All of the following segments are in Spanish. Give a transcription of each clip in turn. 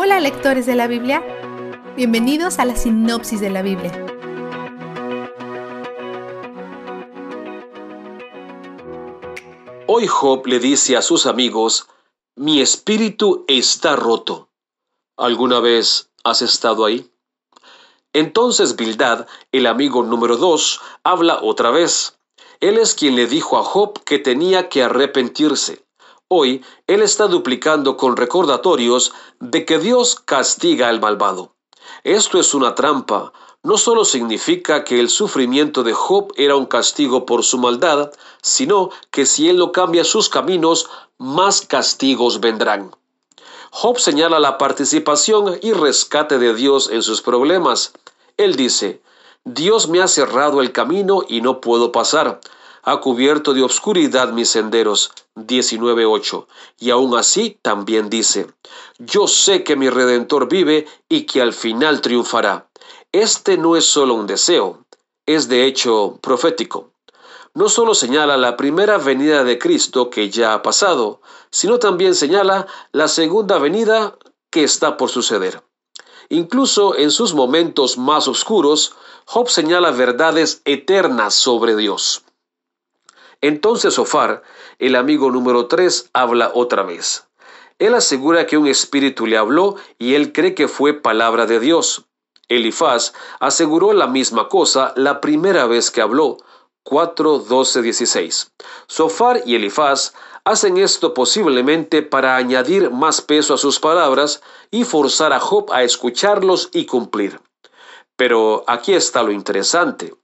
Hola lectores de la Biblia, bienvenidos a la sinopsis de la Biblia. Hoy Job le dice a sus amigos, mi espíritu está roto. ¿Alguna vez has estado ahí? Entonces Bildad, el amigo número dos, habla otra vez. Él es quien le dijo a Job que tenía que arrepentirse. Hoy él está duplicando con recordatorios de que Dios castiga al malvado. Esto es una trampa. No solo significa que el sufrimiento de Job era un castigo por su maldad, sino que si él no cambia sus caminos, más castigos vendrán. Job señala la participación y rescate de Dios en sus problemas. Él dice, Dios me ha cerrado el camino y no puedo pasar ha cubierto de obscuridad mis senderos. 19.8. Y aún así también dice, yo sé que mi Redentor vive y que al final triunfará. Este no es solo un deseo, es de hecho profético. No solo señala la primera venida de Cristo que ya ha pasado, sino también señala la segunda venida que está por suceder. Incluso en sus momentos más oscuros, Job señala verdades eternas sobre Dios. Entonces Sofar, el amigo número 3, habla otra vez. Él asegura que un espíritu le habló y él cree que fue palabra de Dios. Elifaz aseguró la misma cosa la primera vez que habló. 4, 12, 16. Sofar y Elifaz hacen esto posiblemente para añadir más peso a sus palabras y forzar a Job a escucharlos y cumplir. Pero aquí está lo interesante.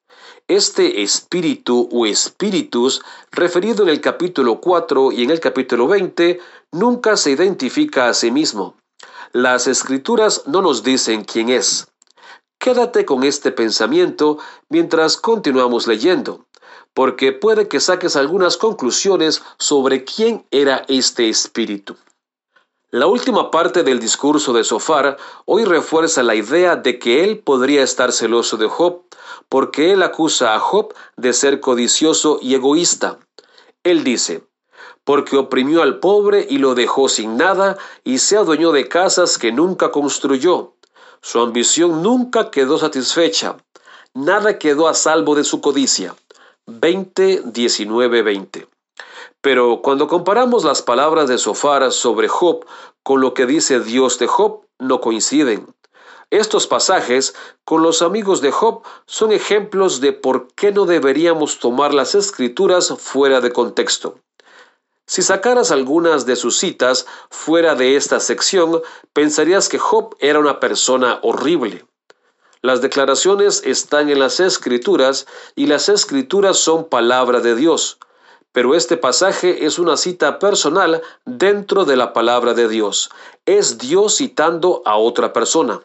Este espíritu o espíritus, referido en el capítulo 4 y en el capítulo 20, nunca se identifica a sí mismo. Las escrituras no nos dicen quién es. Quédate con este pensamiento mientras continuamos leyendo, porque puede que saques algunas conclusiones sobre quién era este espíritu. La última parte del discurso de Sofar hoy refuerza la idea de que él podría estar celoso de Job, porque él acusa a Job de ser codicioso y egoísta. Él dice, porque oprimió al pobre y lo dejó sin nada, y se adueñó de casas que nunca construyó. Su ambición nunca quedó satisfecha, nada quedó a salvo de su codicia. 20, 19, 20. Pero cuando comparamos las palabras de Sofar sobre Job con lo que dice Dios de Job, no coinciden. Estos pasajes con los amigos de Job son ejemplos de por qué no deberíamos tomar las escrituras fuera de contexto. Si sacaras algunas de sus citas fuera de esta sección, pensarías que Job era una persona horrible. Las declaraciones están en las escrituras y las escrituras son palabra de Dios pero este pasaje es una cita personal dentro de la palabra de Dios. Es Dios citando a otra persona.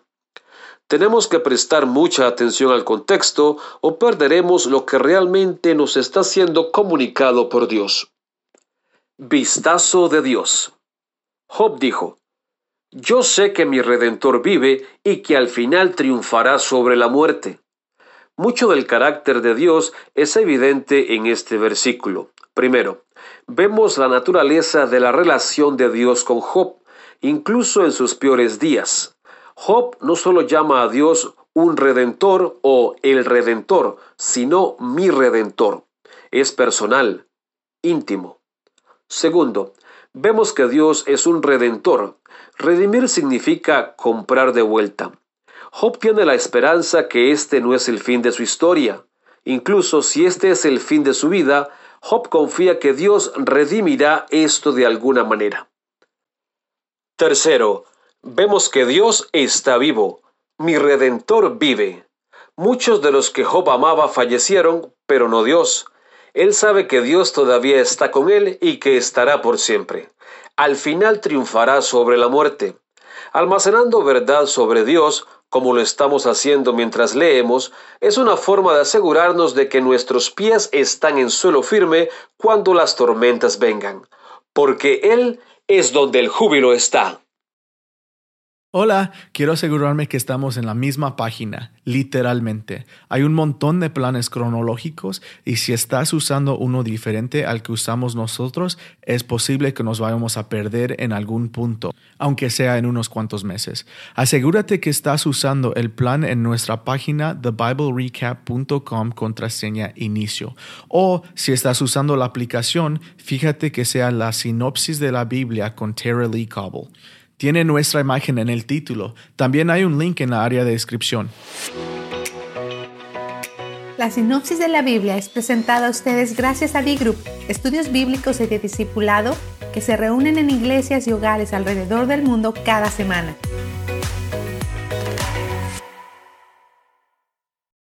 Tenemos que prestar mucha atención al contexto o perderemos lo que realmente nos está siendo comunicado por Dios. Vistazo de Dios. Job dijo, Yo sé que mi Redentor vive y que al final triunfará sobre la muerte. Mucho del carácter de Dios es evidente en este versículo. Primero, vemos la naturaleza de la relación de Dios con Job, incluso en sus peores días. Job no solo llama a Dios un redentor o el redentor, sino mi redentor. Es personal, íntimo. Segundo, vemos que Dios es un redentor. Redimir significa comprar de vuelta. Job tiene la esperanza que este no es el fin de su historia. Incluso si este es el fin de su vida, Job confía que Dios redimirá esto de alguna manera. Tercero, vemos que Dios está vivo. Mi redentor vive. Muchos de los que Job amaba fallecieron, pero no Dios. Él sabe que Dios todavía está con él y que estará por siempre. Al final triunfará sobre la muerte. Almacenando verdad sobre Dios, como lo estamos haciendo mientras leemos, es una forma de asegurarnos de que nuestros pies están en suelo firme cuando las tormentas vengan, porque Él es donde el júbilo está. Hola, quiero asegurarme que estamos en la misma página, literalmente. Hay un montón de planes cronológicos y si estás usando uno diferente al que usamos nosotros, es posible que nos vayamos a perder en algún punto, aunque sea en unos cuantos meses. Asegúrate que estás usando el plan en nuestra página thebiblerecap.com contraseña inicio. O si estás usando la aplicación, fíjate que sea la sinopsis de la Biblia con Tara Lee Cobble. Tiene nuestra imagen en el título. También hay un link en la área de descripción. La sinopsis de la Biblia es presentada a ustedes gracias a B-Group, estudios bíblicos y de discipulado que se reúnen en iglesias y hogares alrededor del mundo cada semana.